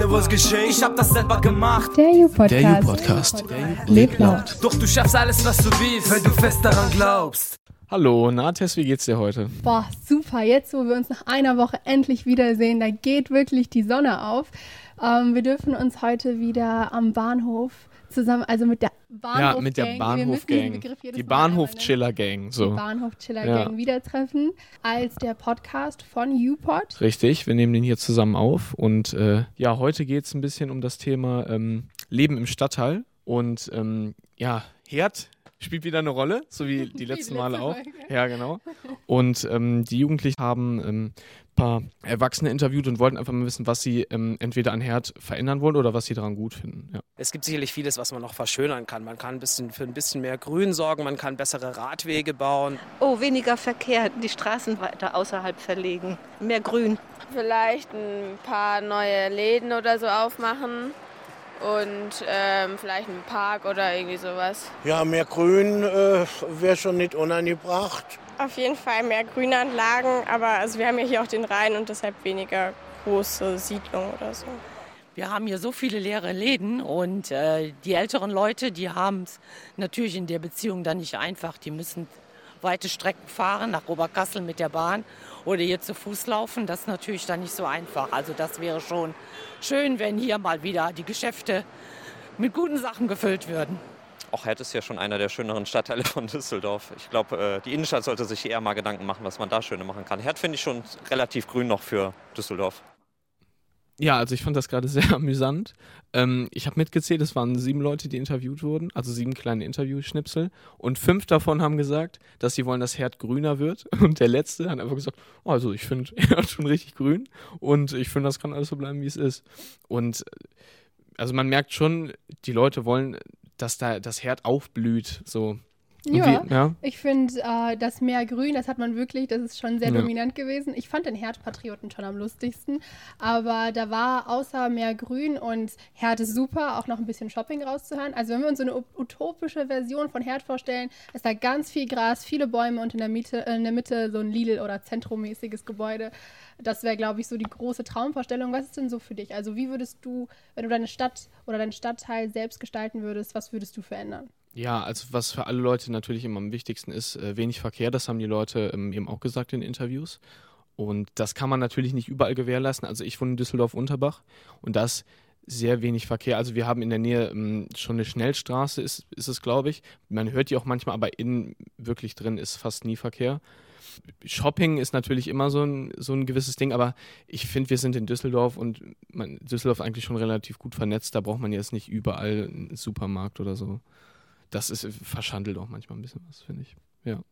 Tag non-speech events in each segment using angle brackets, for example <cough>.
alleine was geschehen. Ich hab das selber gemacht. Der U-Podcast. Der U-Podcast. Lebt laut. Doch du schaffst alles, was du willst, weil du fest daran glaubst. Hallo, Nates, wie geht's dir heute? Boah, super. Jetzt, wo wir uns nach einer Woche endlich wiedersehen, da geht wirklich die Sonne auf. Ähm, wir dürfen uns heute wieder am Bahnhof zusammen, also mit der Bahnhof ja, mit der Bahnhof-Gang. Die Bahnhof-Chiller-Gang. So. Die Bahnhof-Chiller-Gang ja. wieder treffen als der Podcast von UPod. Richtig, wir nehmen den hier zusammen auf. Und äh, ja, heute geht es ein bisschen um das Thema ähm, Leben im Stadtteil. Und ähm, ja, Herd spielt wieder eine Rolle, so wie <laughs> die letzten Male auch. Ja, genau. Und ähm, die Jugendlichen haben ähm, paar Erwachsene interviewt und wollten einfach mal wissen, was sie ähm, entweder an Herd verändern wollen oder was sie daran gut finden. Ja. Es gibt sicherlich vieles, was man noch verschönern kann. Man kann ein bisschen für ein bisschen mehr Grün sorgen, man kann bessere Radwege bauen. Oh, weniger Verkehr, die Straßen weiter außerhalb verlegen, mehr Grün. Vielleicht ein paar neue Läden oder so aufmachen und ähm, vielleicht einen Park oder irgendwie sowas. Ja, mehr Grün äh, wäre schon nicht unangebracht. Auf jeden Fall mehr Grünanlagen, aber also wir haben ja hier auch den Rhein und deshalb weniger große Siedlungen oder so. Wir haben hier so viele leere Läden und äh, die älteren Leute, die haben es natürlich in der Beziehung dann nicht einfach. Die müssen weite Strecken fahren, nach Oberkassel mit der Bahn oder hier zu Fuß laufen. Das ist natürlich dann nicht so einfach. Also das wäre schon schön, wenn hier mal wieder die Geschäfte mit guten Sachen gefüllt würden. Auch Herd ist ja schon einer der schöneren Stadtteile von Düsseldorf. Ich glaube, äh, die Innenstadt sollte sich eher mal Gedanken machen, was man da schöner machen kann. Herd finde ich schon relativ grün noch für Düsseldorf. Ja, also ich fand das gerade <laughs> sehr amüsant. Ähm, ich habe mitgezählt, es waren sieben Leute, die interviewt wurden, also sieben kleine Interviewschnipsel. Und fünf davon haben gesagt, dass sie wollen, dass Herd grüner wird. <laughs> Und der letzte hat einfach gesagt, oh, also ich finde <laughs> Herd schon richtig grün und ich finde, das kann alles so bleiben, wie es ist. Und also man merkt schon, die Leute wollen dass da das Herd aufblüht. So. Ja, wie, ja, ich finde äh, das Meer grün, das hat man wirklich, das ist schon sehr ja. dominant gewesen. Ich fand den Herdpatrioten schon am lustigsten, aber da war außer Meer grün und Herd ist super, auch noch ein bisschen Shopping rauszuhören. Also wenn wir uns so eine utopische Version von Herd vorstellen, ist da ganz viel Gras, viele Bäume und in der Mitte, äh, in der Mitte so ein Lidl- oder Zentromäßiges Gebäude. Das wäre, glaube ich, so die große Traumvorstellung. Was ist denn so für dich? Also wie würdest du, wenn du deine Stadt oder deinen Stadtteil selbst gestalten würdest, was würdest du verändern? Ja, also was für alle Leute natürlich immer am wichtigsten ist, äh, wenig Verkehr, das haben die Leute ähm, eben auch gesagt in Interviews. Und das kann man natürlich nicht überall gewährleisten. Also ich wohne in Düsseldorf-Unterbach und das sehr wenig Verkehr. Also wir haben in der Nähe ähm, schon eine Schnellstraße, ist, ist es, glaube ich. Man hört die auch manchmal, aber innen wirklich drin ist fast nie Verkehr. Shopping ist natürlich immer so ein, so ein gewisses Ding, aber ich finde, wir sind in Düsseldorf und man, Düsseldorf eigentlich schon relativ gut vernetzt. Da braucht man jetzt nicht überall einen Supermarkt oder so das ist verschandelt auch manchmal ein bisschen was, finde ich. Ja.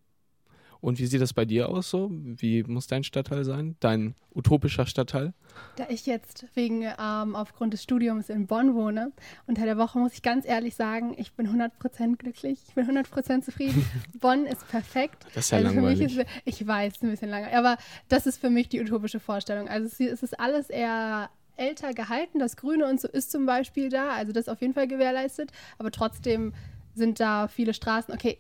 Und wie sieht das bei dir aus so? Wie muss dein Stadtteil sein? Dein utopischer Stadtteil? Da ich jetzt wegen ähm, aufgrund des Studiums in Bonn wohne, unter der Woche muss ich ganz ehrlich sagen, ich bin 100% glücklich, ich bin 100% zufrieden. <laughs> Bonn ist perfekt. Das ist ja also langweilig. Ist, ich weiß, ein bisschen lange, aber das ist für mich die utopische Vorstellung. Also es, es ist alles eher älter gehalten, das Grüne und so ist zum Beispiel da, also das ist auf jeden Fall gewährleistet, aber trotzdem sind da viele Straßen. Okay,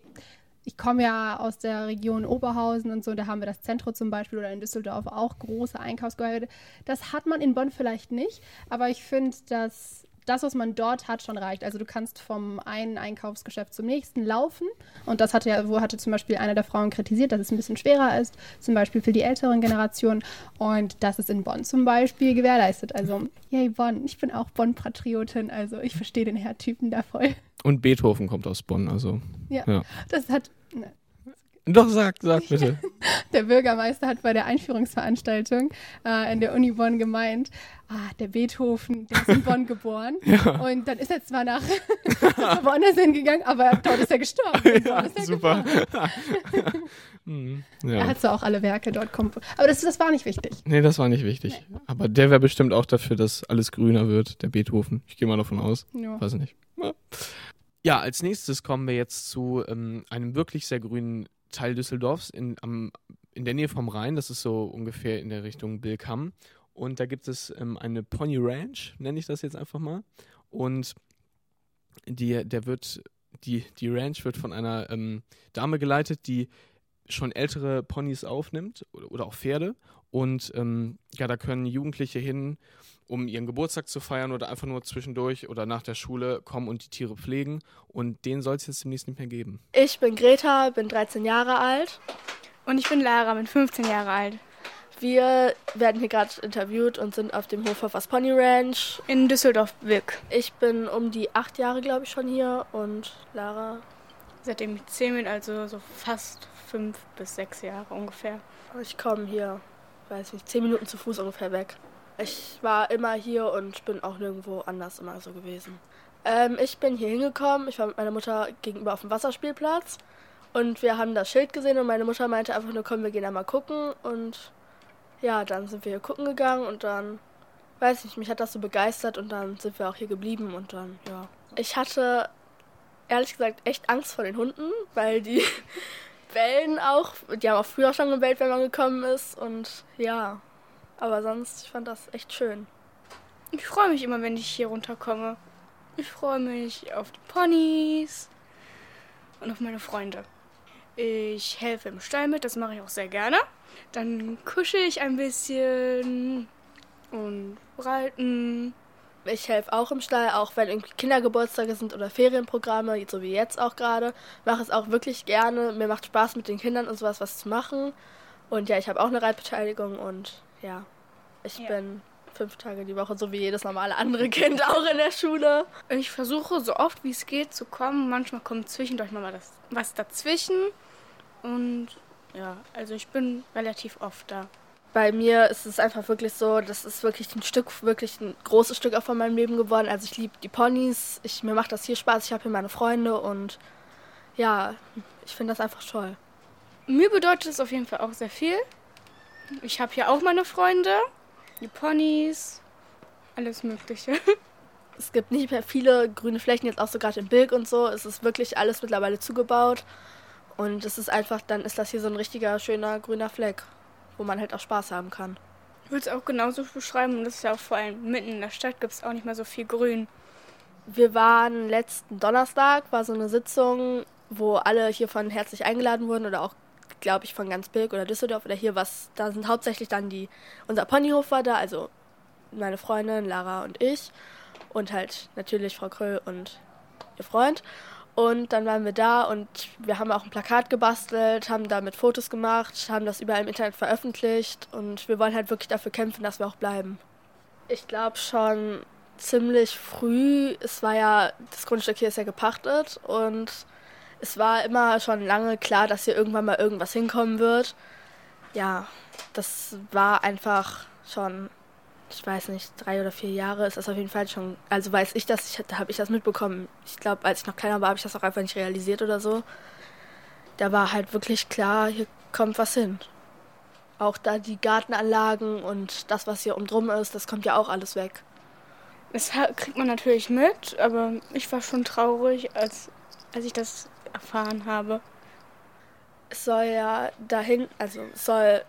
ich komme ja aus der Region Oberhausen und so, da haben wir das Zentrum zum Beispiel oder in Düsseldorf auch große Einkaufsgebäude. Das hat man in Bonn vielleicht nicht, aber ich finde, dass das, was man dort hat, schon reicht. Also du kannst vom einen Einkaufsgeschäft zum nächsten laufen. Und das hatte ja, wo hatte zum Beispiel eine der Frauen kritisiert, dass es ein bisschen schwerer ist, zum Beispiel für die älteren Generationen. Und das ist in Bonn zum Beispiel gewährleistet. Also, yay, Bonn. Ich bin auch Bonn-Patriotin, also ich verstehe den Herrtypen da voll. Und Beethoven kommt aus Bonn, also. Ja, ja. das hat. Ne, doch, sag, sag <laughs> bitte. der Bürgermeister hat bei der Einführungsveranstaltung äh, in der Uni Bonn gemeint, ah, der Beethoven, der ist in Bonn geboren. <laughs> Ja. Und dann ist er zwar nach <laughs> woanders hingegangen, aber dort ist er gestorben. Ja, er super. mhm, ja. Er hat zwar auch alle Werke dort komponiert. Aber das, das war nicht wichtig. Nee, das war nicht wichtig. Nee. Aber der wäre bestimmt auch dafür, dass alles grüner wird, der Beethoven. Ich gehe mal davon aus. Ja. Weiß nicht. Ja, als nächstes kommen wir jetzt zu ähm, einem wirklich sehr grünen Teil Düsseldorfs in, am, in der Nähe vom Rhein. Das ist so ungefähr in der Richtung Bilkam. Und da gibt es ähm, eine Pony Ranch, nenne ich das jetzt einfach mal. Und die, der wird, die, die Ranch wird von einer ähm, Dame geleitet, die schon ältere Ponys aufnimmt oder, oder auch Pferde Und ähm, ja, da können Jugendliche hin, um ihren Geburtstag zu feiern oder einfach nur zwischendurch oder nach der Schule kommen und die Tiere pflegen. Und den soll es jetzt demnächst nicht mehr geben. Ich bin Greta, bin 13 Jahre alt. Und ich bin Lara, bin 15 Jahre alt. Wir werden hier gerade interviewt und sind auf dem Hofhoffers Pony Ranch. In Düsseldorf-Wick. Ich bin um die acht Jahre, glaube ich, schon hier und Lara. Seitdem ich zehn bin, also so fast fünf bis sechs Jahre ungefähr. Ich komme hier, weiß nicht, zehn Minuten zu Fuß ungefähr weg. Ich war immer hier und bin auch nirgendwo anders immer so gewesen. Ähm, ich bin hier hingekommen, ich war mit meiner Mutter gegenüber auf dem Wasserspielplatz und wir haben das Schild gesehen und meine Mutter meinte einfach nur, komm, wir gehen einmal gucken und ja, dann sind wir hier gucken gegangen und dann, weiß nicht, mich hat das so begeistert und dann sind wir auch hier geblieben und dann, ja. Ich hatte ehrlich gesagt echt Angst vor den Hunden, weil die <laughs> bellen auch. Die haben auch früher schon gebellt, wenn man gekommen ist und ja. Aber sonst, ich fand das echt schön. Ich freue mich immer, wenn ich hier runterkomme. Ich freue mich auf die Ponys und auf meine Freunde. Ich helfe im Stall mit, das mache ich auch sehr gerne. Dann kuschel ich ein bisschen und reiten. Ich helfe auch im Stall, auch wenn irgendwie Kindergeburtstage sind oder Ferienprogramme, so wie jetzt auch gerade. Mache es auch wirklich gerne. Mir macht Spaß mit den Kindern und sowas was zu machen. Und ja, ich habe auch eine Reitbeteiligung und ja, ich ja. bin fünf Tage die Woche, so wie jedes normale andere <laughs> Kind auch in der Schule. Ich versuche so oft wie es geht zu kommen. Manchmal kommt zwischendurch mal was dazwischen. Und ja, also ich bin relativ oft da. Bei mir ist es einfach wirklich so, das ist wirklich ein Stück, wirklich ein großes Stück auch von meinem Leben geworden. Also ich liebe die Ponys, ich, mir macht das hier Spaß, ich habe hier meine Freunde und ja, ich finde das einfach toll. Mir bedeutet es auf jeden Fall auch sehr viel. Ich habe hier auch meine Freunde, die Ponys, alles Mögliche. <laughs> Es gibt nicht mehr viele grüne Flächen, jetzt auch so gerade in Bilk und so. Es ist wirklich alles mittlerweile zugebaut. Und es ist einfach, dann ist das hier so ein richtiger, schöner grüner Fleck, wo man halt auch Spaß haben kann. Ich würde es auch genauso beschreiben und das ist ja auch vor allem mitten in der Stadt gibt es auch nicht mehr so viel Grün. Wir waren letzten Donnerstag, war so eine Sitzung, wo alle hiervon herzlich eingeladen wurden oder auch, glaube ich, von ganz Bilk oder Düsseldorf oder hier was. Da sind hauptsächlich dann die, unser Ponyhof war da, also meine Freundin Lara und ich und halt natürlich Frau Kröll und ihr Freund. Und dann waren wir da und wir haben auch ein Plakat gebastelt, haben damit Fotos gemacht, haben das überall im Internet veröffentlicht und wir wollen halt wirklich dafür kämpfen, dass wir auch bleiben. Ich glaube schon ziemlich früh, es war ja, das Grundstück hier ist ja gepachtet und es war immer schon lange klar, dass hier irgendwann mal irgendwas hinkommen wird. Ja, das war einfach schon ich weiß nicht, drei oder vier Jahre ist das auf jeden Fall schon, also weiß ich das, ich, da habe ich das mitbekommen. Ich glaube, als ich noch kleiner war, habe ich das auch einfach nicht realisiert oder so. Da war halt wirklich klar, hier kommt was hin. Auch da die Gartenanlagen und das, was hier umdrum ist, das kommt ja auch alles weg. Das kriegt man natürlich mit, aber ich war schon traurig, als, als ich das erfahren habe. Es soll ja dahin, also es soll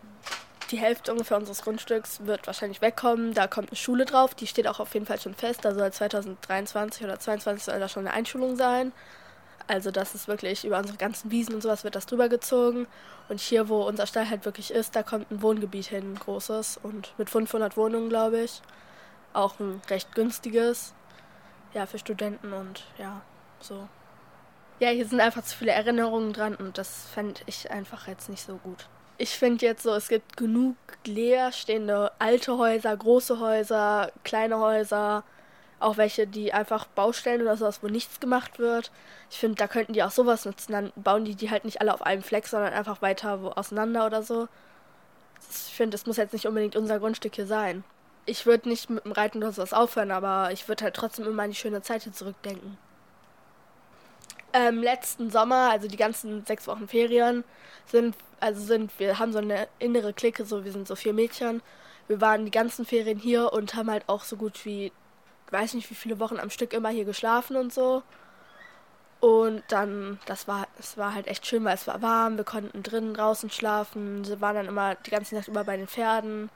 die Hälfte ungefähr unseres Grundstücks wird wahrscheinlich wegkommen. Da kommt eine Schule drauf, die steht auch auf jeden Fall schon fest. Da soll 2023 oder 2022 soll da schon eine Einschulung sein. Also das ist wirklich über unsere ganzen Wiesen und sowas wird das drüber gezogen. Und hier, wo unser Stall halt wirklich ist, da kommt ein Wohngebiet hin, ein großes und mit 500 Wohnungen, glaube ich. Auch ein recht günstiges. Ja, für Studenten und ja, so. Ja, hier sind einfach zu viele Erinnerungen dran und das fände ich einfach jetzt nicht so gut ich finde jetzt so, es gibt genug leerstehende alte Häuser, große Häuser, kleine Häuser, auch welche, die einfach Baustellen oder sowas, wo nichts gemacht wird. Ich finde, da könnten die auch sowas nutzen. Dann bauen die die halt nicht alle auf einem Fleck, sondern einfach weiter wo auseinander oder so. Ich finde, das muss jetzt nicht unbedingt unser Grundstück hier sein. Ich würde nicht mit dem Reiten oder sowas aufhören, aber ich würde halt trotzdem immer an die schöne Zeit hier zurückdenken. Ähm, letzten Sommer, also die ganzen sechs Wochen Ferien, sind, also sind, wir haben so eine innere Clique, so wir sind so vier Mädchen. Wir waren die ganzen Ferien hier und haben halt auch so gut wie, weiß nicht wie viele Wochen am Stück immer hier geschlafen und so. Und dann, das war, es war halt echt schön, weil es war warm, wir konnten drinnen draußen schlafen, wir waren dann immer die ganze Nacht über bei den Pferden,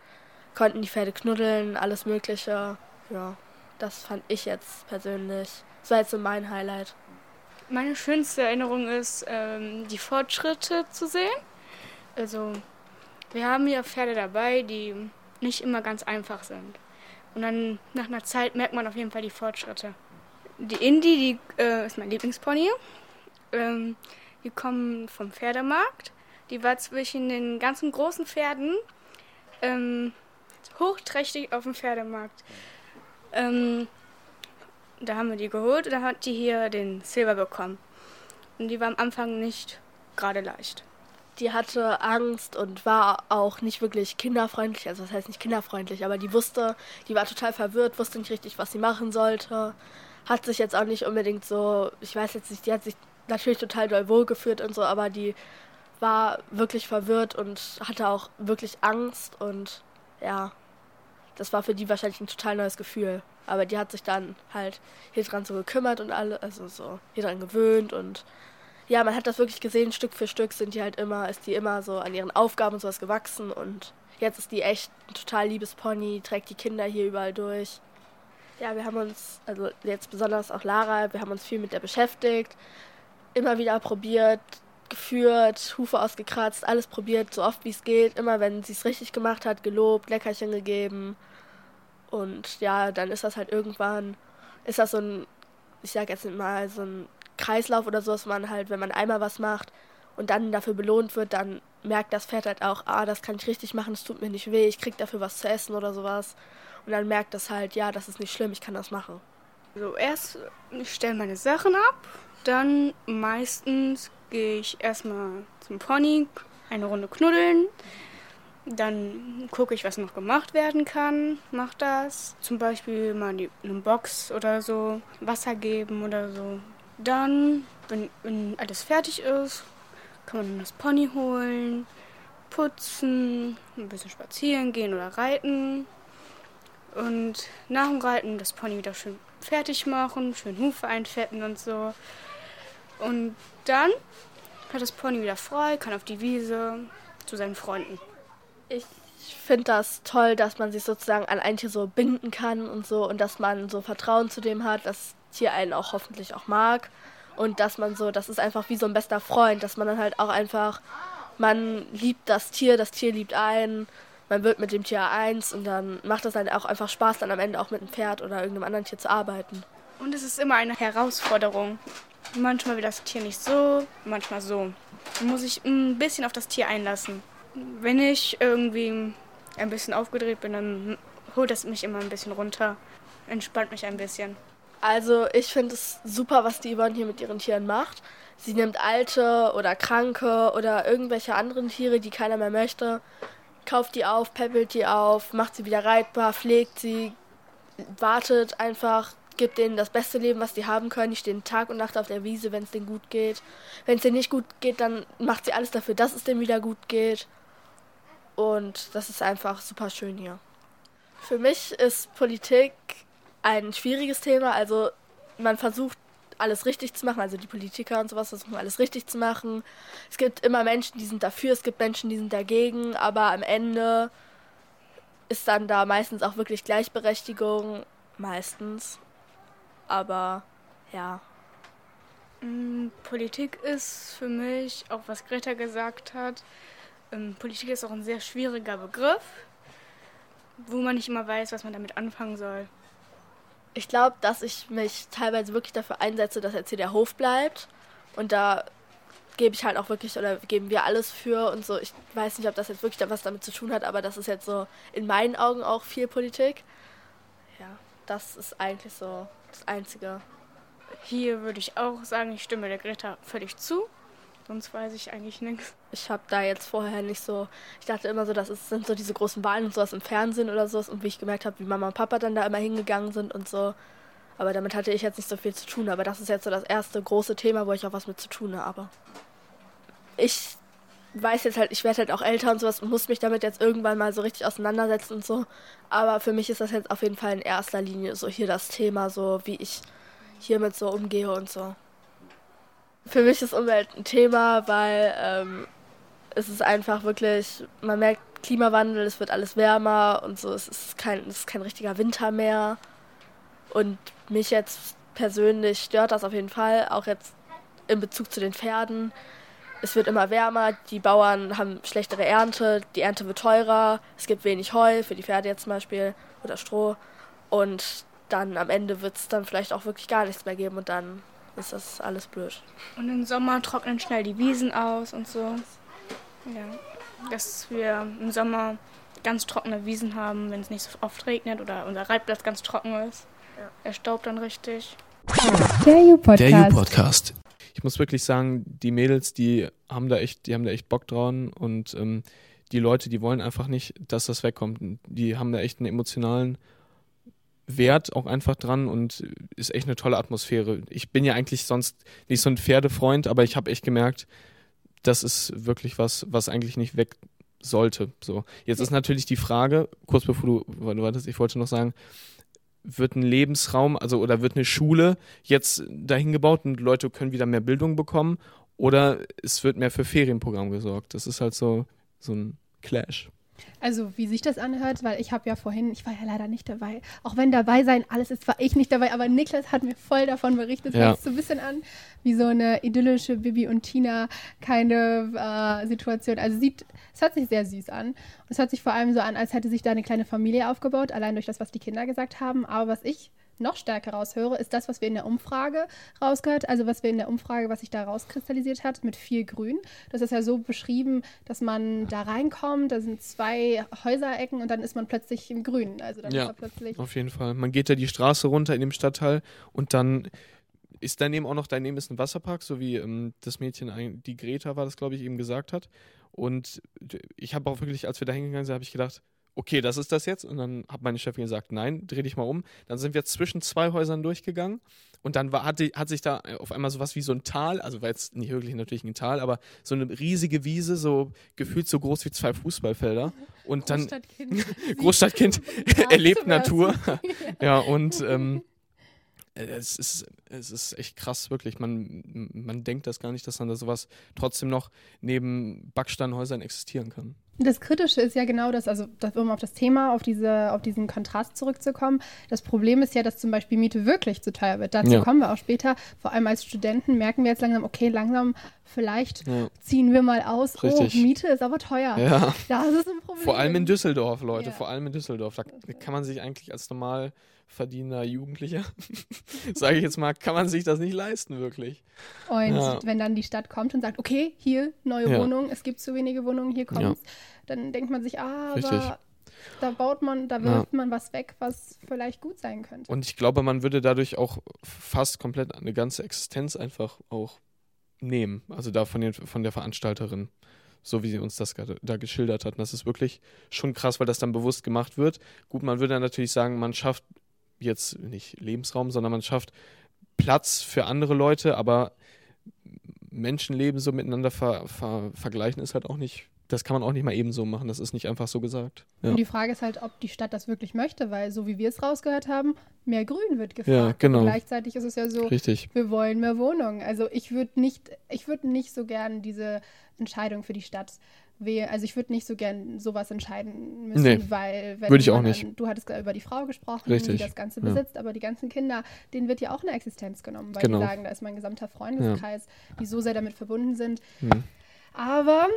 konnten die Pferde knuddeln, alles Mögliche. Ja, das fand ich jetzt persönlich. Das war jetzt so mein Highlight. Meine schönste Erinnerung ist, ähm, die Fortschritte zu sehen. Also Wir haben ja Pferde dabei, die nicht immer ganz einfach sind. Und dann nach einer Zeit merkt man auf jeden Fall die Fortschritte. Die Indie, die äh, ist mein Lieblingspony. Ähm, die kommen vom Pferdemarkt. Die war zwischen den ganzen großen Pferden ähm, hochträchtig auf dem Pferdemarkt. Ähm, da haben wir die geholt und dann hat die hier den Silber bekommen. Und die war am Anfang nicht gerade leicht. Die hatte Angst und war auch nicht wirklich kinderfreundlich. Also, das heißt nicht kinderfreundlich, aber die wusste, die war total verwirrt, wusste nicht richtig, was sie machen sollte. Hat sich jetzt auch nicht unbedingt so, ich weiß jetzt nicht, die hat sich natürlich total doll wohlgeführt und so, aber die war wirklich verwirrt und hatte auch wirklich Angst und ja, das war für die wahrscheinlich ein total neues Gefühl. Aber die hat sich dann halt hier dran so gekümmert und alle, also so hier dran gewöhnt und ja, man hat das wirklich gesehen, Stück für Stück sind die halt immer, ist die immer so an ihren Aufgaben und sowas gewachsen und jetzt ist die echt ein total liebes Pony, trägt die Kinder hier überall durch. Ja, wir haben uns, also jetzt besonders auch Lara, wir haben uns viel mit der beschäftigt, immer wieder probiert, geführt, Hufe ausgekratzt, alles probiert, so oft wie es geht. Immer wenn sie es richtig gemacht hat, gelobt, Leckerchen gegeben. Und ja, dann ist das halt irgendwann, ist das so ein, ich sag jetzt mal, so ein Kreislauf oder so, dass man halt, wenn man einmal was macht und dann dafür belohnt wird, dann merkt das Pferd halt auch, ah, das kann ich richtig machen, es tut mir nicht weh, ich krieg dafür was zu essen oder sowas. Und dann merkt das halt, ja, das ist nicht schlimm, ich kann das machen. So, erst, ich stelle meine Sachen ab, dann meistens gehe ich erstmal zum Pony, eine Runde knuddeln. Dann gucke ich, was noch gemacht werden kann, mach das. Zum Beispiel mal die, eine Box oder so, Wasser geben oder so. Dann, wenn, wenn alles fertig ist, kann man das Pony holen, putzen, ein bisschen spazieren gehen oder reiten. Und nach dem Reiten das Pony wieder schön fertig machen, schön Hufe einfetten und so. Und dann hat das Pony wieder frei, kann auf die Wiese zu seinen Freunden. Ich finde das toll, dass man sich sozusagen an ein Tier so binden kann und so und dass man so Vertrauen zu dem hat, dass das Tier einen auch hoffentlich auch mag und dass man so, das ist einfach wie so ein bester Freund, dass man dann halt auch einfach, man liebt das Tier, das Tier liebt einen, man wird mit dem Tier eins und dann macht es dann auch einfach Spaß, dann am Ende auch mit einem Pferd oder irgendeinem anderen Tier zu arbeiten. Und es ist immer eine Herausforderung. Manchmal will das Tier nicht so, manchmal so. Da muss ich ein bisschen auf das Tier einlassen. Wenn ich irgendwie ein bisschen aufgedreht bin, dann holt das mich immer ein bisschen runter, entspannt mich ein bisschen. Also ich finde es super, was die Yvonne hier mit ihren Tieren macht. Sie nimmt alte oder kranke oder irgendwelche anderen Tiere, die keiner mehr möchte, kauft die auf, peppelt die auf, macht sie wieder reitbar, pflegt sie, wartet einfach, gibt denen das beste Leben, was die haben können. Die stehen Tag und Nacht auf der Wiese, wenn es denen gut geht. Wenn es denen nicht gut geht, dann macht sie alles dafür, dass es denen wieder gut geht. Und das ist einfach super schön hier. Für mich ist Politik ein schwieriges Thema. Also man versucht alles richtig zu machen, also die Politiker und sowas versuchen alles richtig zu machen. Es gibt immer Menschen, die sind dafür, es gibt Menschen, die sind dagegen, aber am Ende ist dann da meistens auch wirklich Gleichberechtigung, meistens. Aber ja. Mm, Politik ist für mich, auch was Greta gesagt hat, Politik ist auch ein sehr schwieriger Begriff, wo man nicht immer weiß, was man damit anfangen soll. Ich glaube, dass ich mich teilweise wirklich dafür einsetze, dass jetzt hier der Hof bleibt. Und da gebe ich halt auch wirklich, oder geben wir alles für und so. Ich weiß nicht, ob das jetzt wirklich was damit zu tun hat, aber das ist jetzt so in meinen Augen auch viel Politik. Ja, das ist eigentlich so das Einzige. Hier würde ich auch sagen, ich stimme der Greta völlig zu. Sonst weiß ich eigentlich nichts. Ich habe da jetzt vorher nicht so. Ich dachte immer so, das ist, sind so diese großen Wahlen und sowas im Fernsehen oder sowas. Und wie ich gemerkt habe, wie Mama und Papa dann da immer hingegangen sind und so. Aber damit hatte ich jetzt nicht so viel zu tun. Aber das ist jetzt so das erste große Thema, wo ich auch was mit zu tun habe. Ich weiß jetzt halt, ich werde halt auch älter und sowas und muss mich damit jetzt irgendwann mal so richtig auseinandersetzen und so. Aber für mich ist das jetzt auf jeden Fall in erster Linie so hier das Thema, so wie ich hiermit so umgehe und so. Für mich ist Umwelt ein Thema, weil ähm, es ist einfach wirklich, man merkt Klimawandel, es wird alles wärmer und so, es ist kein, es ist kein richtiger Winter mehr. Und mich jetzt persönlich stört das auf jeden Fall, auch jetzt in Bezug zu den Pferden, es wird immer wärmer, die Bauern haben schlechtere Ernte, die Ernte wird teurer, es gibt wenig Heu für die Pferde jetzt zum Beispiel oder Stroh. Und dann am Ende wird es dann vielleicht auch wirklich gar nichts mehr geben und dann ist das alles blöd. Und im Sommer trocknen schnell die Wiesen aus und so. Ja, dass wir im Sommer ganz trockene Wiesen haben, wenn es nicht so oft regnet oder unser Reitplatz ganz trocken ist. Ja. Er staubt dann richtig. Der U-Podcast. Der U-Podcast. Ich muss wirklich sagen, die Mädels, die haben da echt, die haben da echt Bock dran und ähm, die Leute, die wollen einfach nicht, dass das wegkommt. Die haben da echt einen emotionalen Wert auch einfach dran und ist echt eine tolle Atmosphäre. Ich bin ja eigentlich sonst nicht so ein Pferdefreund, aber ich habe echt gemerkt, das ist wirklich was, was eigentlich nicht weg sollte. So. Jetzt ist natürlich die Frage, kurz bevor du, du wartest, ich wollte noch sagen, wird ein Lebensraum, also oder wird eine Schule jetzt dahin gebaut und Leute können wieder mehr Bildung bekommen oder es wird mehr für Ferienprogramm gesorgt. Das ist halt so, so ein Clash. Also wie sich das anhört, weil ich habe ja vorhin, ich war ja leider nicht dabei, auch wenn dabei sein alles ist, war ich nicht dabei, aber Niklas hat mir voll davon berichtet. Es ja. hört so ein bisschen an wie so eine idyllische Bibi und Tina keine äh, Situation. Also sieht, es hört sich sehr süß an. Und es hört sich vor allem so an, als hätte sich da eine kleine Familie aufgebaut, allein durch das, was die Kinder gesagt haben. Aber was ich noch stärker raushöre, ist das, was wir in der Umfrage rausgehört, also was wir in der Umfrage, was sich da rauskristallisiert hat, mit viel Grün. Das ist ja so beschrieben, dass man da reinkommt, da sind zwei Häuserecken und dann ist man plötzlich im Grün. Also dann ja, ist man plötzlich. Auf jeden Fall. Man geht da die Straße runter in dem Stadtteil und dann ist daneben auch noch, daneben ist ein Wasserpark, so wie ähm, das Mädchen, die Greta war das, glaube ich, eben gesagt hat. Und ich habe auch wirklich, als wir da hingegangen sind, habe ich gedacht, okay, das ist das jetzt. Und dann hat meine Chefin gesagt, nein, dreh dich mal um. Dann sind wir zwischen zwei Häusern durchgegangen und dann war, hat, hat sich da auf einmal sowas wie so ein Tal, also war jetzt nicht wirklich natürlich ein Tal, aber so eine riesige Wiese, so gefühlt so groß wie zwei Fußballfelder. Und dann Großstadtkind, <laughs> Großstadtkind <laughs> erlebt Natur. <laughs> ja, und ähm, es ist, es ist echt krass, wirklich. Man, man denkt das gar nicht, dass dann da sowas trotzdem noch neben Backsteinhäusern existieren kann. Das Kritische ist ja genau das, also um auf das Thema, auf, diese, auf diesen Kontrast zurückzukommen. Das Problem ist ja, dass zum Beispiel Miete wirklich zu teuer wird. Dazu ja. kommen wir auch später. Vor allem als Studenten merken wir jetzt langsam, okay, langsam vielleicht ja. ziehen wir mal aus. Oh, Richtig. Oh, Miete ist aber teuer. Ja. Das ist ein Problem. Vor allem in Düsseldorf, Leute. Vor allem in Düsseldorf. Da kann man sich eigentlich als normal verdienender Jugendlicher, <laughs> sage ich jetzt mal, kann man sich das nicht leisten, wirklich. Und ja. wenn dann die Stadt kommt und sagt, okay, hier neue ja. Wohnungen, es gibt zu wenige Wohnungen, hier kommt ja. dann denkt man sich, ah, Richtig. aber da baut man, da wirft man was weg, was vielleicht gut sein könnte. Und ich glaube, man würde dadurch auch fast komplett eine ganze Existenz einfach auch nehmen, also da von, den, von der Veranstalterin so wie sie uns das da geschildert hat. Und das ist wirklich schon krass, weil das dann bewusst gemacht wird. Gut, man würde dann natürlich sagen, man schafft jetzt nicht Lebensraum, sondern man schafft Platz für andere Leute, aber Menschenleben so miteinander ver, ver, vergleichen ist halt auch nicht, das kann man auch nicht mal ebenso machen, das ist nicht einfach so gesagt. Ja. Und die Frage ist halt, ob die Stadt das wirklich möchte, weil so wie wir es rausgehört haben, mehr Grün wird gefragt. Ja, genau. Und gleichzeitig ist es ja so, Richtig. wir wollen mehr Wohnungen. Also ich würde nicht, ich würde nicht so gern diese Entscheidung für die Stadt wähle, also ich würde nicht so gern sowas entscheiden müssen, nee, weil wenn würde ich auch nicht. An, du hattest über die Frau gesprochen, Richtig, die das Ganze ja. besitzt, aber die ganzen Kinder, denen wird ja auch eine Existenz genommen, weil genau. die sagen, da ist mein gesamter Freundeskreis, ja. die so sehr damit verbunden sind. Mhm. Aber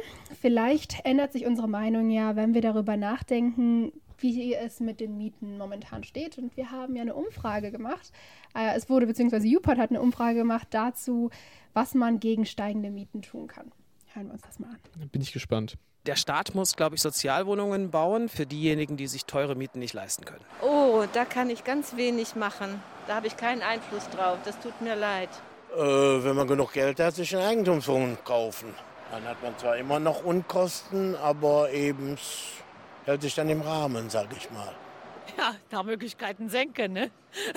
vielleicht ändert sich unsere Meinung ja, wenn wir darüber nachdenken, wie es mit den Mieten momentan steht. Und wir haben ja eine Umfrage gemacht. Äh, es wurde, beziehungsweise UPOD hat eine Umfrage gemacht dazu, was man gegen steigende Mieten tun kann. Hören wir uns das mal an. Dann bin ich gespannt. Der Staat muss, glaube ich, Sozialwohnungen bauen für diejenigen, die sich teure Mieten nicht leisten können. Oh, da kann ich ganz wenig machen. Da habe ich keinen Einfluss drauf. Das tut mir leid. Äh, wenn man genug Geld hat, sich eine Eigentumswohnung kaufen. Dann hat man zwar immer noch Unkosten, aber eben hält sich dann im Rahmen, sage ich mal ja, nach Möglichkeiten senken. Ne?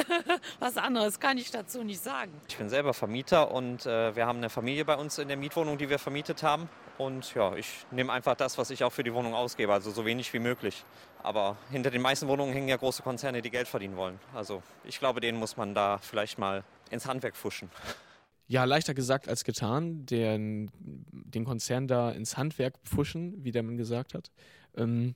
<laughs> Was anderes kann ich dazu nicht sagen. Ich bin selber Vermieter und äh, wir haben eine Familie bei uns in der Mietwohnung, die wir vermietet haben. Und ja, ich nehme einfach das, was ich auch für die Wohnung ausgebe, also so wenig wie möglich. Aber hinter den meisten Wohnungen hängen ja große Konzerne, die Geld verdienen wollen. Also ich glaube, denen muss man da vielleicht mal ins Handwerk fuschen. Ja, leichter gesagt als getan, den, den Konzern da ins Handwerk pfuschen, wie der Mann gesagt hat. Ähm,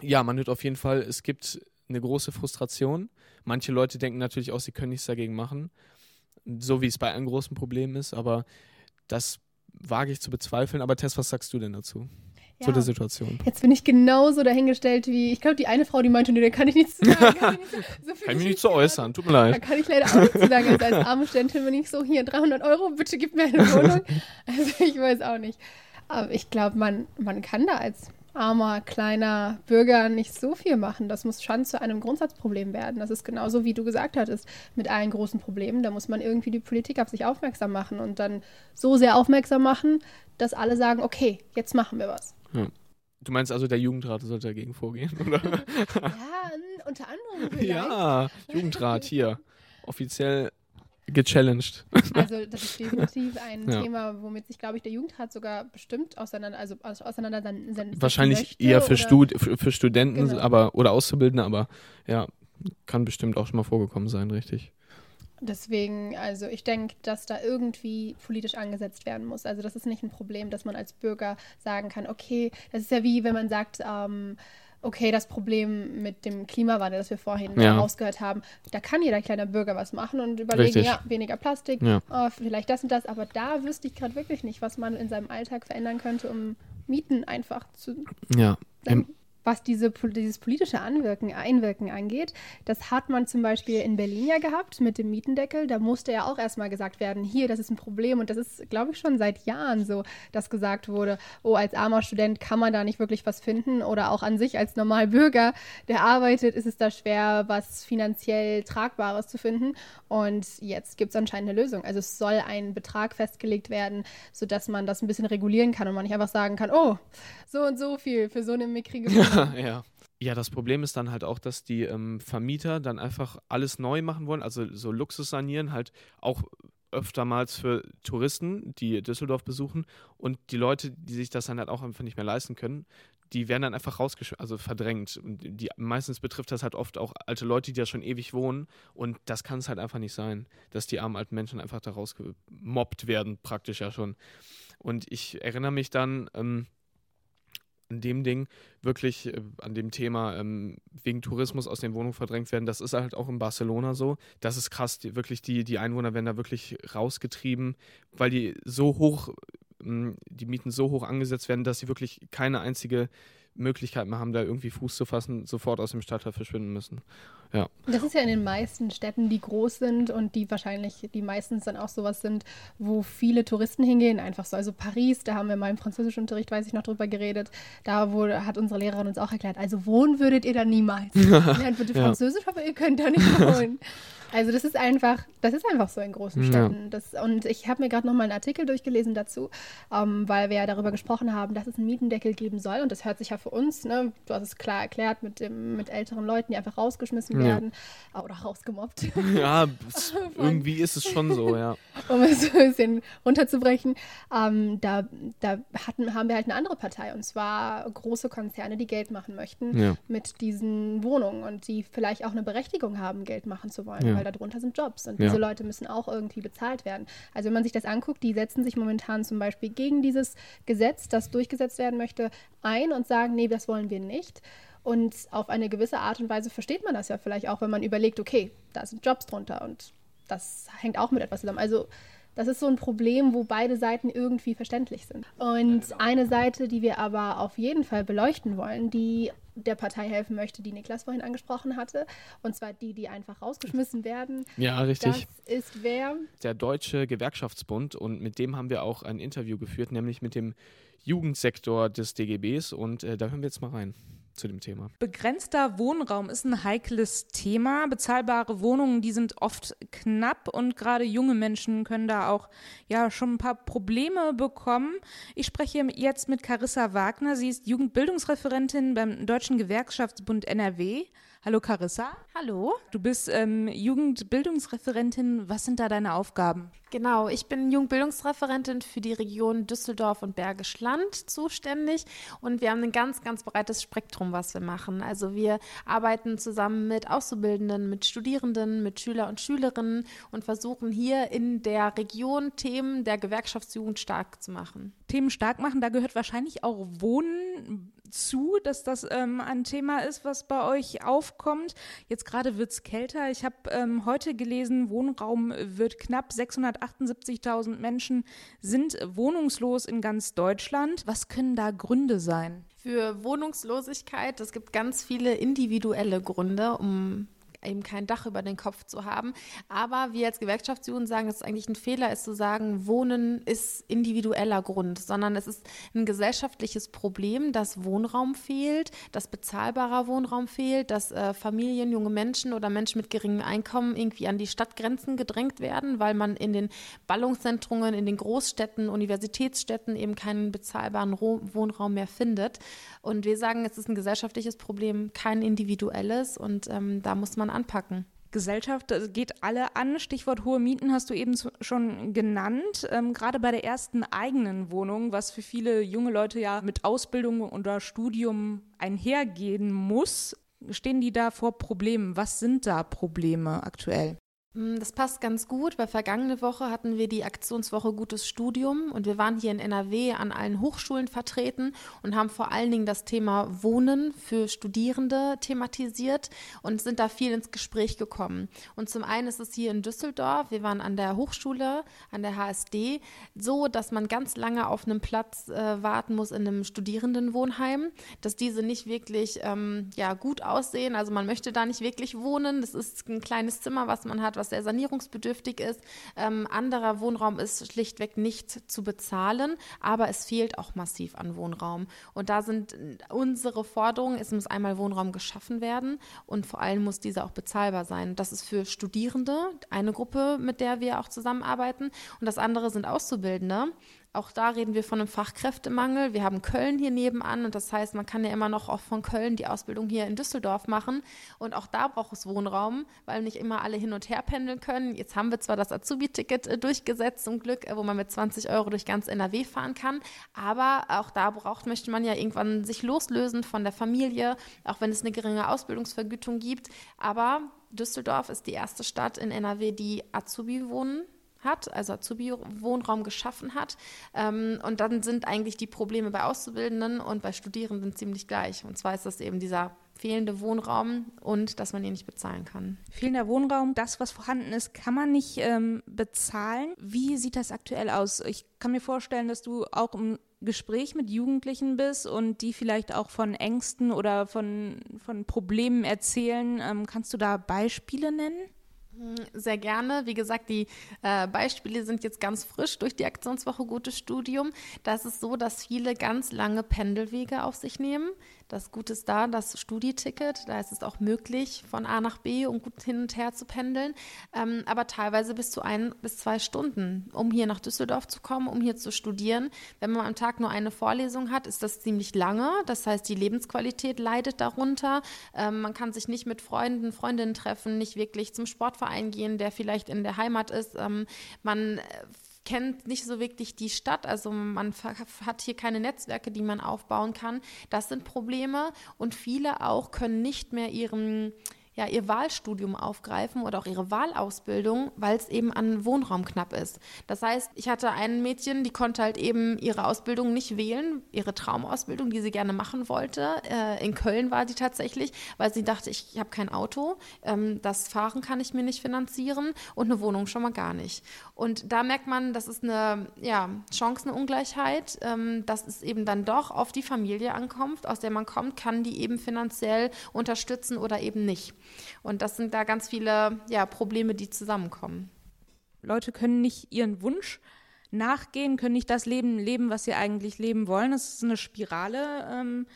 ja, man hört auf jeden Fall, es gibt eine große Frustration. Manche Leute denken natürlich auch, sie können nichts dagegen machen, so wie es bei allen großen Problemen ist, aber das wage ich zu bezweifeln. Aber Tess, was sagst du denn dazu? Zu der Situation. Jetzt bin ich genauso dahingestellt wie, ich glaube, die eine Frau, die meinte, nee, da kann ich nichts zu sagen. <laughs> Kann ich, nicht so, so kann ich mich nicht zu äußern, tut mir leid. Da kann ich leider auch nichts zu sagen. Also als arme Studentin bin ich so, hier 300 Euro, bitte gib mir eine <laughs> Wohnung. Also ich weiß auch nicht. Aber ich glaube, man, man kann da als armer, kleiner Bürger nicht so viel machen. Das muss schon zu einem Grundsatzproblem werden. Das ist genauso, wie du gesagt hattest, mit allen großen Problemen. Da muss man irgendwie die Politik auf sich aufmerksam machen und dann so sehr aufmerksam machen, dass alle sagen, okay, jetzt machen wir was. Ja. Du meinst also, der Jugendrat sollte dagegen vorgehen, <laughs> oder? ja, unter anderem vielleicht. Ja, Jugendrat hier. Offiziell gechallenged. <laughs> Also das ist definitiv ein ja. Thema, womit sich, glaube ich, der Jugendrat sogar bestimmt auseinander, also auseinandersetzen Wahrscheinlich möchte, eher für, Stud für, für Studenten genau. aber, oder Auszubildende, aber ja, kann bestimmt auch schon mal vorgekommen sein, richtig. Deswegen, also ich denke, dass da irgendwie politisch angesetzt werden muss. Also das ist nicht ein Problem, dass man als Bürger sagen kann, okay, das ist ja wie, wenn man sagt, ähm, okay, das Problem mit dem Klimawandel, das wir vorhin ja. rausgehört haben, da kann jeder kleine Bürger was machen und überlegen, Richtig. ja, weniger Plastik, ja. oh, vielleicht das und das, aber da wüsste ich gerade wirklich nicht, was man in seinem Alltag verändern könnte, um Mieten einfach zu. Ja, im, was diese, dieses politische Anwirken, Einwirken angeht. Das hat man zum Beispiel in Berlin ja gehabt mit dem Mietendeckel. Da musste ja auch erstmal gesagt werden, hier, das ist ein Problem. Und das ist, glaube ich, schon seit Jahren so, dass gesagt wurde, oh, als armer Student kann man da nicht wirklich was finden. Oder auch an sich als Normalbürger, der arbeitet, ist es da schwer, was finanziell Tragbares zu finden. Und jetzt gibt es anscheinend eine Lösung. Also es soll ein Betrag festgelegt werden, sodass man das ein bisschen regulieren kann und man nicht einfach sagen kann, oh, so und so viel für so eine mickrige <laughs> ja. Ja, das Problem ist dann halt auch, dass die ähm, Vermieter dann einfach alles neu machen wollen, also so Luxus sanieren, halt auch öftermals für Touristen, die Düsseldorf besuchen und die Leute, die sich das dann halt auch einfach nicht mehr leisten können, die werden dann einfach rausgeschmissen, also verdrängt. Und die, meistens betrifft das halt oft auch alte Leute, die da schon ewig wohnen. Und das kann es halt einfach nicht sein, dass die armen alten Menschen einfach da rausgemobbt werden, praktisch ja schon. Und ich erinnere mich dann, ähm, an dem Ding wirklich, äh, an dem Thema ähm, wegen Tourismus aus den Wohnungen verdrängt werden. Das ist halt auch in Barcelona so. Das ist krass. Die, wirklich, die, die Einwohner werden da wirklich rausgetrieben, weil die so hoch, ähm, die Mieten so hoch angesetzt werden, dass sie wirklich keine einzige Möglichkeit mehr haben, da irgendwie Fuß zu fassen, sofort aus dem Stadtteil verschwinden müssen. Ja. Das ist ja in den meisten Städten, die groß sind und die wahrscheinlich die meistens dann auch sowas sind, wo viele Touristen hingehen, einfach so. Also Paris, da haben wir mal im Französischunterricht, weiß ich noch drüber geredet, da wurde, hat unsere Lehrerin uns auch erklärt, also wohnen würdet ihr da niemals. <laughs> Lernt bitte Französisch, ja. aber ihr könnt da nicht <laughs> wohnen. Also das ist einfach, das ist einfach so in großen Städten. Ja. Das, und ich habe mir gerade noch mal einen Artikel durchgelesen dazu, ähm, weil wir ja darüber gesprochen haben, dass es einen Mietendeckel geben soll. Und das hört sich ja für uns, ne, du hast es klar erklärt, mit, dem, mit älteren Leuten, die einfach rausgeschmissen werden ja. oder rausgemobbt. <laughs> Ja, <laughs> irgendwie ist es schon so, ja. um es so ein bisschen runterzubrechen. Ähm, da da hatten, haben wir halt eine andere Partei, und zwar große Konzerne, die Geld machen möchten ja. mit diesen Wohnungen und die vielleicht auch eine Berechtigung haben, Geld machen zu wollen. Ja weil darunter sind Jobs und diese Leute müssen auch irgendwie bezahlt werden. Also wenn man sich das anguckt, die setzen sich momentan zum Beispiel gegen dieses Gesetz, das durchgesetzt werden möchte, ein und sagen, nee, das wollen wir nicht. Und auf eine gewisse Art und Weise versteht man das ja vielleicht auch, wenn man überlegt, okay, da sind Jobs drunter und das hängt auch mit etwas zusammen. Also das ist so ein Problem, wo beide Seiten irgendwie verständlich sind. Und genau. eine Seite, die wir aber auf jeden Fall beleuchten wollen, die der Partei helfen möchte, die Niklas vorhin angesprochen hatte. Und zwar die, die einfach rausgeschmissen werden. Ja, richtig. Das ist wer? Der Deutsche Gewerkschaftsbund. Und mit dem haben wir auch ein Interview geführt, nämlich mit dem Jugendsektor des DGBs. Und äh, da hören wir jetzt mal rein zu dem Thema. Begrenzter Wohnraum ist ein heikles Thema. Bezahlbare Wohnungen, die sind oft knapp und gerade junge Menschen können da auch ja schon ein paar Probleme bekommen. Ich spreche jetzt mit Carissa Wagner. Sie ist Jugendbildungsreferentin beim Deutschen Gewerkschaftsbund NRW. Hallo Carissa. Hallo. Du bist ähm, Jugendbildungsreferentin. Was sind da deine Aufgaben? Genau, ich bin Jugendbildungsreferentin für die Region Düsseldorf und Bergisch Land zuständig und wir haben ein ganz, ganz breites Spektrum, was wir machen. Also wir arbeiten zusammen mit Auszubildenden, mit Studierenden, mit Schüler und Schülerinnen und versuchen hier in der Region Themen der Gewerkschaftsjugend stark zu machen. Themen stark machen. Da gehört wahrscheinlich auch Wohnen zu, dass das ähm, ein Thema ist, was bei euch aufkommt. Jetzt gerade wird es kälter. Ich habe ähm, heute gelesen, Wohnraum wird knapp. 678.000 Menschen sind wohnungslos in ganz Deutschland. Was können da Gründe sein? Für Wohnungslosigkeit, es gibt ganz viele individuelle Gründe, um eben kein Dach über den Kopf zu haben. Aber wir als Gewerkschaftsjugend sagen, dass es eigentlich ein Fehler ist zu sagen, Wohnen ist individueller Grund, sondern es ist ein gesellschaftliches Problem, dass Wohnraum fehlt, dass bezahlbarer Wohnraum fehlt, dass äh, Familien, junge Menschen oder Menschen mit geringem Einkommen irgendwie an die Stadtgrenzen gedrängt werden, weil man in den Ballungszentren, in den Großstädten, Universitätsstädten eben keinen bezahlbaren Wohnraum mehr findet. Und wir sagen, es ist ein gesellschaftliches Problem, kein individuelles und ähm, da muss man anpacken. Gesellschaft geht alle an. Stichwort hohe Mieten hast du eben schon genannt. Ähm, gerade bei der ersten eigenen Wohnung, was für viele junge Leute ja mit Ausbildung oder Studium einhergehen muss, stehen die da vor Problemen. Was sind da Probleme aktuell? Mm, das passt ganz gut, weil vergangene Woche hatten wir die Aktionswoche Gutes Studium und wir waren hier in NRW an allen Hochschulen vertreten und haben vor allen Dingen das Thema Wohnen für Studierende thematisiert und sind da viel ins Gespräch gekommen. Und zum einen ist es hier in Düsseldorf, wir waren an der Hochschule, an der HSD, so, dass man ganz lange auf einem Platz äh, warten muss in einem Studierendenwohnheim, dass diese nicht wirklich ähm, ja, gut aussehen. Also man möchte da nicht wirklich wohnen. Das ist ein kleines Zimmer, was man hat, was sehr sanierungsbedürftig ist. Ähm, anderer Wohnraum ist schlichtweg nicht zu bezahlen, aber es fehlt auch massiv an Wohnraum. Und da sind unsere Forderungen, es muss einmal Wohnraum geschaffen werden und vor allem muss dieser auch bezahlbar sein. Das ist für Studierende eine Gruppe, mit der wir auch zusammenarbeiten. Und das andere sind Auszubildende. Auch da reden wir von einem Fachkräftemangel. Wir haben Köln hier nebenan und das heißt, man kann ja immer noch auch von Köln die Ausbildung hier in Düsseldorf machen. Und auch da braucht es Wohnraum, weil nicht immer alle hin und her pendeln können. Jetzt haben wir zwar das Azubi-Ticket äh, durchgesetzt, zum Glück, äh, wo man mit 20 Euro durch ganz NRW fahren kann. Aber auch da braucht, möchte man ja irgendwann sich loslösen von der Familie, auch wenn es eine geringe Ausbildungsvergütung gibt. Aber Düsseldorf ist die erste Stadt in NRW, die Azubi wohnen hat, also Azubi-Wohnraum geschaffen hat. Ähm, und dann sind eigentlich die Probleme bei Auszubildenden und bei Studierenden ziemlich gleich. Und zwar ist das eben dieser fehlende Wohnraum und dass man ihn nicht bezahlen kann. Fehlender Wohnraum, das, was vorhanden ist, kann man nicht ähm, bezahlen. Wie sieht das aktuell aus? Ich kann mir vorstellen, dass du auch im Gespräch mit Jugendlichen bist und die vielleicht auch von Ängsten oder von, von Problemen erzählen. Ähm, kannst du da Beispiele nennen? Sehr gerne. Wie gesagt, die äh, Beispiele sind jetzt ganz frisch durch die Aktionswoche Gutes Studium. Da ist so, dass viele ganz lange Pendelwege auf sich nehmen. Das Gute ist da, das Studieticket, da ist es auch möglich, von A nach B und gut hin und her zu pendeln, ähm, aber teilweise bis zu ein bis zwei Stunden, um hier nach Düsseldorf zu kommen, um hier zu studieren. Wenn man am Tag nur eine Vorlesung hat, ist das ziemlich lange. Das heißt, die Lebensqualität leidet darunter. Ähm, man kann sich nicht mit Freunden, Freundinnen treffen, nicht wirklich zum Sportverein gehen, der vielleicht in der Heimat ist. Ähm, man äh, kennt nicht so wirklich die Stadt, also man hat hier keine Netzwerke, die man aufbauen kann. Das sind Probleme und viele auch können nicht mehr ihren ja, ihr Wahlstudium aufgreifen oder auch ihre Wahlausbildung, weil es eben an Wohnraum knapp ist. Das heißt, ich hatte ein Mädchen, die konnte halt eben ihre Ausbildung nicht wählen, ihre Traumausbildung, die sie gerne machen wollte. Äh, in Köln war sie tatsächlich, weil sie dachte, ich, ich habe kein Auto, ähm, das Fahren kann ich mir nicht finanzieren und eine Wohnung schon mal gar nicht. Und da merkt man, das ist eine ja, Chancenungleichheit, ähm, dass es eben dann doch auf die Familie ankommt, aus der man kommt, kann die eben finanziell unterstützen oder eben nicht. Und das sind da ganz viele ja, Probleme, die zusammenkommen. Leute können nicht ihren Wunsch nachgehen, können nicht das Leben leben, was sie eigentlich leben wollen. Es ist eine Spirale, ähm,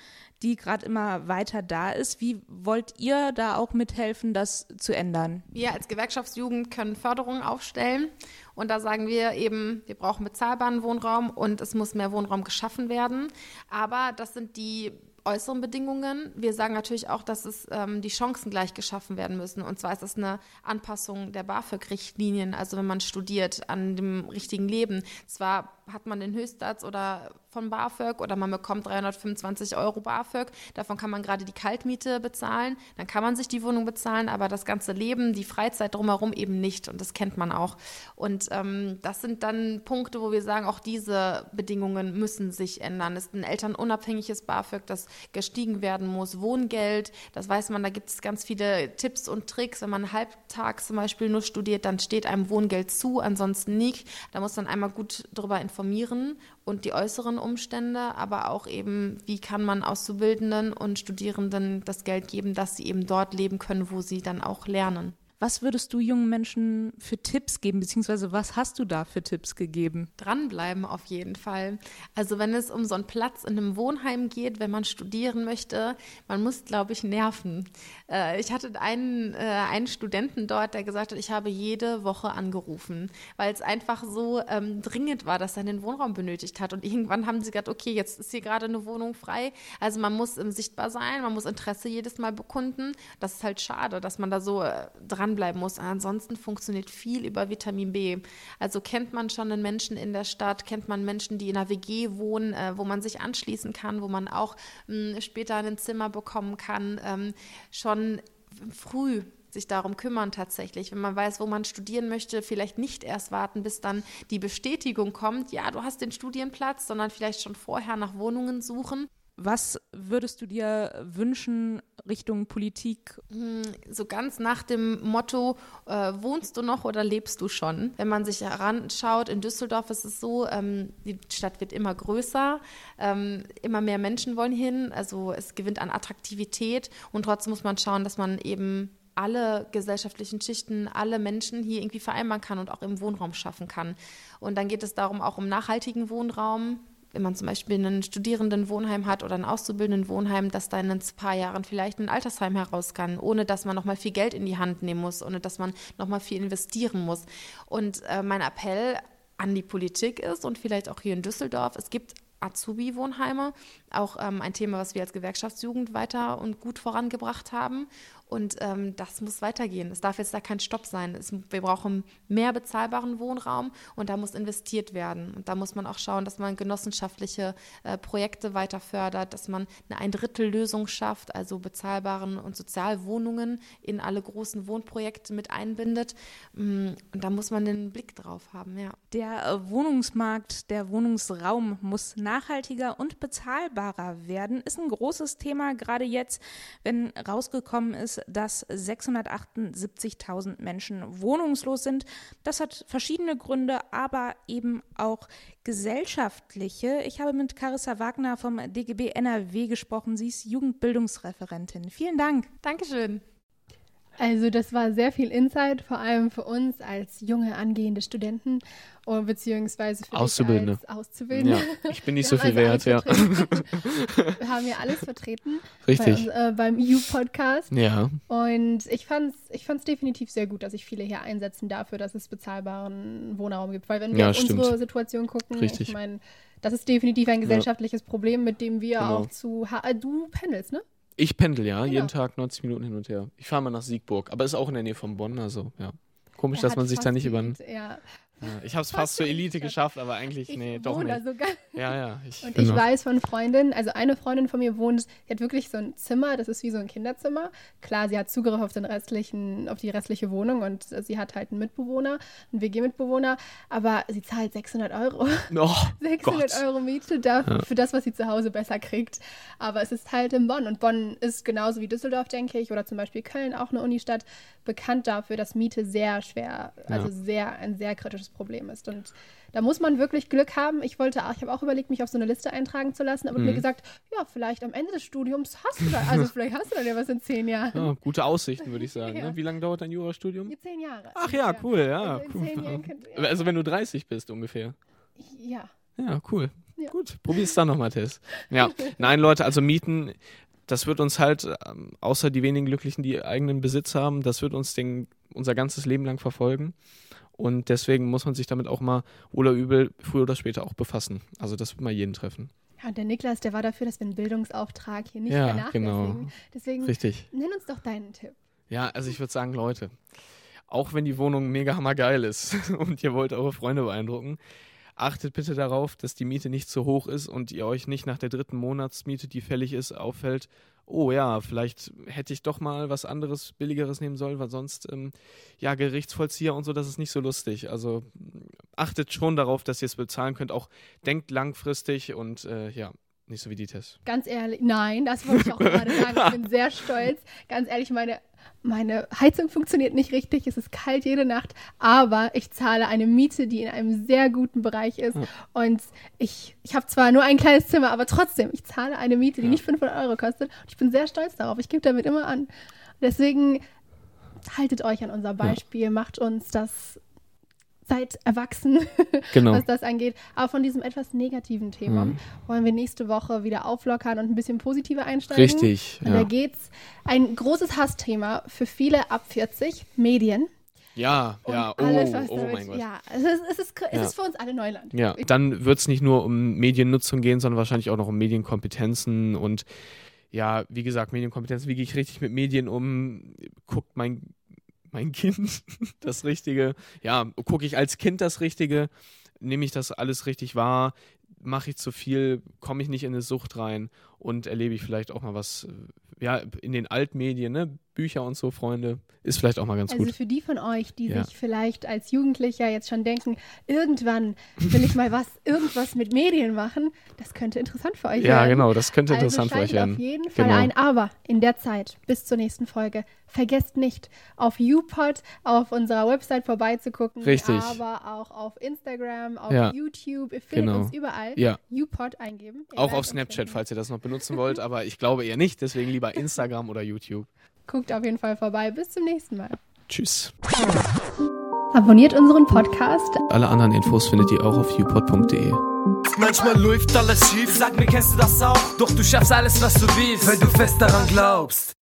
die gerade immer weiter da ist. Wie wollt ihr da auch mithelfen, das zu ändern? Wir als Gewerkschaftsjugend können Förderungen aufstellen und da sagen wir eben, wir brauchen bezahlbaren Wohnraum und es muss mehr Wohnraum geschaffen werden. Aber das sind die äußeren Bedingungen. Wir sagen natürlich auch, dass es ähm, die Chancen gleich geschaffen werden müssen. Und zwar ist das eine Anpassung der BAföG-Richtlinien, also wenn man studiert an dem richtigen Leben. Zwar hat man den Höchstsatz oder von BAföG oder man bekommt 325 Euro BAföG. Davon kann man gerade die Kaltmiete bezahlen. Dann kann man sich die Wohnung bezahlen, aber das ganze Leben, die Freizeit drumherum eben nicht. Und das kennt man auch. Und ähm, das sind dann Punkte, wo wir sagen, auch diese Bedingungen müssen sich ändern. Es ist ein elternunabhängiges BAföG, das gestiegen werden muss. Wohngeld, das weiß man, da gibt es ganz viele Tipps und Tricks. Wenn man halbtags zum Beispiel nur studiert, dann steht einem Wohngeld zu, ansonsten nicht. Da muss man einmal gut darüber informieren und die äußeren Umstände, aber auch eben, wie kann man Auszubildenden und Studierenden das Geld geben, dass sie eben dort leben können, wo sie dann auch lernen. Was würdest du jungen Menschen für Tipps geben, beziehungsweise was hast du da für Tipps gegeben? Dranbleiben auf jeden Fall. Also wenn es um so einen Platz in einem Wohnheim geht, wenn man studieren möchte, man muss, glaube ich, nerven. Äh, ich hatte einen, äh, einen Studenten dort, der gesagt hat, ich habe jede Woche angerufen, weil es einfach so ähm, dringend war, dass er den Wohnraum benötigt hat. Und irgendwann haben sie gesagt, okay, jetzt ist hier gerade eine Wohnung frei. Also man muss ähm, sichtbar sein, man muss Interesse jedes Mal bekunden. Das ist halt schade, dass man da so äh, dran dranbleiben muss. Ansonsten funktioniert viel über Vitamin B. Also kennt man schon einen Menschen in der Stadt, kennt man Menschen, die in einer WG wohnen, äh, wo man sich anschließen kann, wo man auch mh, hm, später ein Zimmer bekommen kann, ähm, schon früh sich darum kümmern tatsächlich. Wenn man weiß, wo man studieren möchte, vielleicht nicht erst warten, bis dann die Bestätigung kommt, ja, du hast den Studienplatz, sondern vielleicht schon vorher nach Wohnungen suchen. Was würdest du dir wünschen Richtung Politik? Hm, so ganz nach dem Motto, äh, wohnst du noch oder lebst du schon? Wenn man sich heranschaut, in Düsseldorf ist es so, ähm, die Stadt wird immer größer, ähm, immer mehr Menschen wollen hin, also es gewinnt an Attraktivität und trotzdem muss man schauen, dass man eben alle gesellschaftlichen Schichten, alle Menschen hier irgendwie vereinbaren kann und auch im Wohnraum schaffen kann. Und dann geht es darum, auch um nachhaltigen Wohnraum, wenn man zum Beispiel einen Studierendenwohnheim hat oder ein Auszubildendenwohnheim, dass da in ein paar Jahren vielleicht ein Altersheim heraus kann, ohne dass man nochmal viel Geld in die Hand nehmen muss, ohne dass man nochmal viel investieren muss. Und äh, mein Appell an die Politik ist und vielleicht auch hier in Düsseldorf, es gibt Azubi-Wohnheime, auch ähm, ein Thema, was wir als Gewerkschaftsjugend weiter und gut vorangebracht haben. Und ähm, das muss weitergehen. Es darf jetzt da kein Stopp sein. Es, wir brauchen mehr bezahlbaren Wohnraum und da muss investiert werden. Und da muss man auch schauen, dass man genossenschaftliche äh, Projekte weiter fördert, dass man eine Ein-Drittel-Lösung schafft, also bezahlbaren und Sozialwohnungen in alle großen Wohnprojekte mit einbindet. Mm, und da muss man den Blick drauf haben, ja. Der äh, Wohnungsmarkt, der Wohnungsraum muss nachhaltiger und bezahlbarer werden. Ist ein großes Thema, gerade jetzt, wenn rausgekommen ist, dass 678.000 Menschen wohnungslos sind. Das hat verschiedene Gründe, aber eben auch gesellschaftliche. Ich habe mit Carissa Wagner vom DGB NRW gesprochen. Sie ist Jugendbildungsreferentin. Vielen Dank. Dankeschön. Also das war sehr viel Insight, vor allem für uns als junge angehende Studenten oder beziehungsweise für Auszubildende. Auszubildende. Ja, ich bin nicht so viel wert, ja. Wir haben ja alles vertreten. <laughs> Richtig. Bei, äh, beim EU-Podcast. Ja. Und ich fand es ich fand's definitiv sehr gut, dass sich viele hier einsetzen dafür, dass es bezahlbaren Wohnraum gibt. Weil wenn wir Ja, auf stimmt. unsere Situation gucken, Richtig. ich meine, das ist definitiv ein Ja. gesellschaftliches Problem, mit dem wir Genau. auch zu... Ha äh, du pendelst, ne? Ich pendel ja, Genau. jeden Tag 90 Minuten hin und her. Ich fahre mal nach Siegburg, aber ist auch in der Nähe von Bonn, also ja. Komisch, Er dass man sich da nicht über. Ja. Ja, ich habe es fast zur Elite geschafft, aber eigentlich, nee, doch nicht. sogar. Ja, ja. Ich Und bin ich noch- weiß von Freundinnen, also eine Freundin von mir wohnt, die hat wirklich so ein Zimmer, das ist wie so ein Kinderzimmer. Klar, sie hat Zugriff auf den restlichen, auf die restliche Wohnung und sie hat halt einen Mitbewohner, einen WG-Mitbewohner, aber sie zahlt 600 Euro. Oh, 600 <laughs> Gott. Euro Miete dafür, Ja. für das, was sie zu Hause besser kriegt. Aber es ist halt in Bonn und Bonn ist genauso wie Düsseldorf, denke ich, oder zum Beispiel Köln, auch eine Unistadt, bekannt dafür, dass Miete sehr schwer, also Ja. sehr ein sehr kritisches Problem ist. Und da muss man wirklich Glück haben. Ich wollte auch, ich habe auch überlegt, mich auf so eine Liste eintragen zu lassen, aber Mhm. mir gesagt, ja, vielleicht am Ende des Studiums hast du da, also <laughs> vielleicht hast du dann ja was in zehn Jahren. Ja, gute Aussichten, würde ich sagen. Ja. Ne? Wie lange dauert dein Jurastudium? Zehn Jahre. Ach ja, cool, ja. Also cool. könnt- Also wenn du 30 bist ungefähr. Ja. Ja, cool. Ja. Gut, probier's dann nochmal, Tess. Ja, <laughs> nein, Leute, also Mieten, das wird uns halt, ähm, außer die wenigen Glücklichen, die eigenen Besitz haben, das wird uns den, unser ganzes Leben lang verfolgen. Und deswegen muss man sich damit auch mal wohl oder übel früher oder später auch befassen. Also das wird mal jeden treffen. Ja, und der Niklas, der war dafür, dass wir einen Bildungsauftrag hier nicht Ja, vernachlässigen. genau. Deswegen Richtig. nenn uns doch deinen Tipp. Ja, also ich würde sagen, Leute, auch wenn die Wohnung mega hammergeil ist <laughs> und ihr wollt eure Freunde beeindrucken, achtet bitte darauf, dass die Miete nicht zu hoch ist und ihr euch nicht nach der dritten Monatsmiete, die fällig ist, auffällt, oh ja, vielleicht hätte ich doch mal was anderes, billigeres nehmen sollen, weil sonst, ähm, ja, Gerichtsvollzieher und so, das ist nicht so lustig. Also achtet schon darauf, dass ihr es bezahlen könnt. Auch denkt langfristig und äh, ja, nicht so wie die Tests. Ganz ehrlich, nein, das wollte ich auch gerade sagen. Ich bin <laughs> sehr stolz. Ganz ehrlich, meine, meine Heizung funktioniert nicht richtig. Es ist kalt jede Nacht, aber ich zahle eine Miete, die in einem sehr guten Bereich ist. Ja. Und ich, ich habe zwar nur ein kleines Zimmer, aber trotzdem, ich zahle eine Miete, die nicht 500 Euro kostet. Und ich bin sehr stolz darauf. Ich gebe damit immer an. Deswegen haltet euch an unser Beispiel, macht uns das seid erwachsen, <laughs> Genau. was das angeht. Aber von diesem etwas negativen Thema Mhm. wollen wir nächste Woche wieder auflockern und ein bisschen positiver einsteigen. Richtig, Und ja. da geht's ein großes Hassthema für viele ab 40, Medien. Ja, ja, oh, Alles, was oh damit, mein Gott. Ja, es ist, es ist, es Ja. ist für uns alle Neuland. Ja, dann wird es nicht nur um Mediennutzung gehen, sondern wahrscheinlich auch noch um Medienkompetenzen und ja, wie gesagt, Medienkompetenzen, wie gehe ich richtig mit Medien um? Guckt mein, mein Kind <laughs> das Richtige? Ja, gucke ich als Kind das Richtige? Nehme ich das alles richtig wahr? Mache ich zu viel? Komme ich nicht in eine Sucht rein? Und erlebe ich vielleicht auch mal was, äh, ja, in den Altmedien, ne? Bücher und so, Freunde, ist vielleicht auch mal ganz Also gut. für die von euch, die Ja. sich vielleicht als Jugendlicher jetzt schon denken, irgendwann will ich mal was, irgendwas mit Medien machen, das könnte interessant für euch Ja, werden. genau, das könnte also interessant für euch werden. auf jeden Fall Genau. ein. Aber in der Zeit, bis zur nächsten Folge, vergesst nicht, auf YouPod, auf unserer Website vorbeizugucken. Richtig. Aber auch auf Instagram, auf Ja. YouTube. Ihr findet Genau. uns überall. Ja. YouPod eingeben. Ihr Auch auf Snapchat, finden. falls ihr das noch benutzen wollt, <laughs> aber ich glaube eher nicht, deswegen lieber Instagram oder YouTube. Guckt auf jeden Fall vorbei. Bis zum nächsten Mal. Tschüss. Abonniert unseren Podcast. Alle anderen Infos findet ihr auch auf upod.de. Manchmal läuft alles schief, sag mir, kennst du das auch? Doch du schaffst alles, was du willst, weil du fest daran glaubst.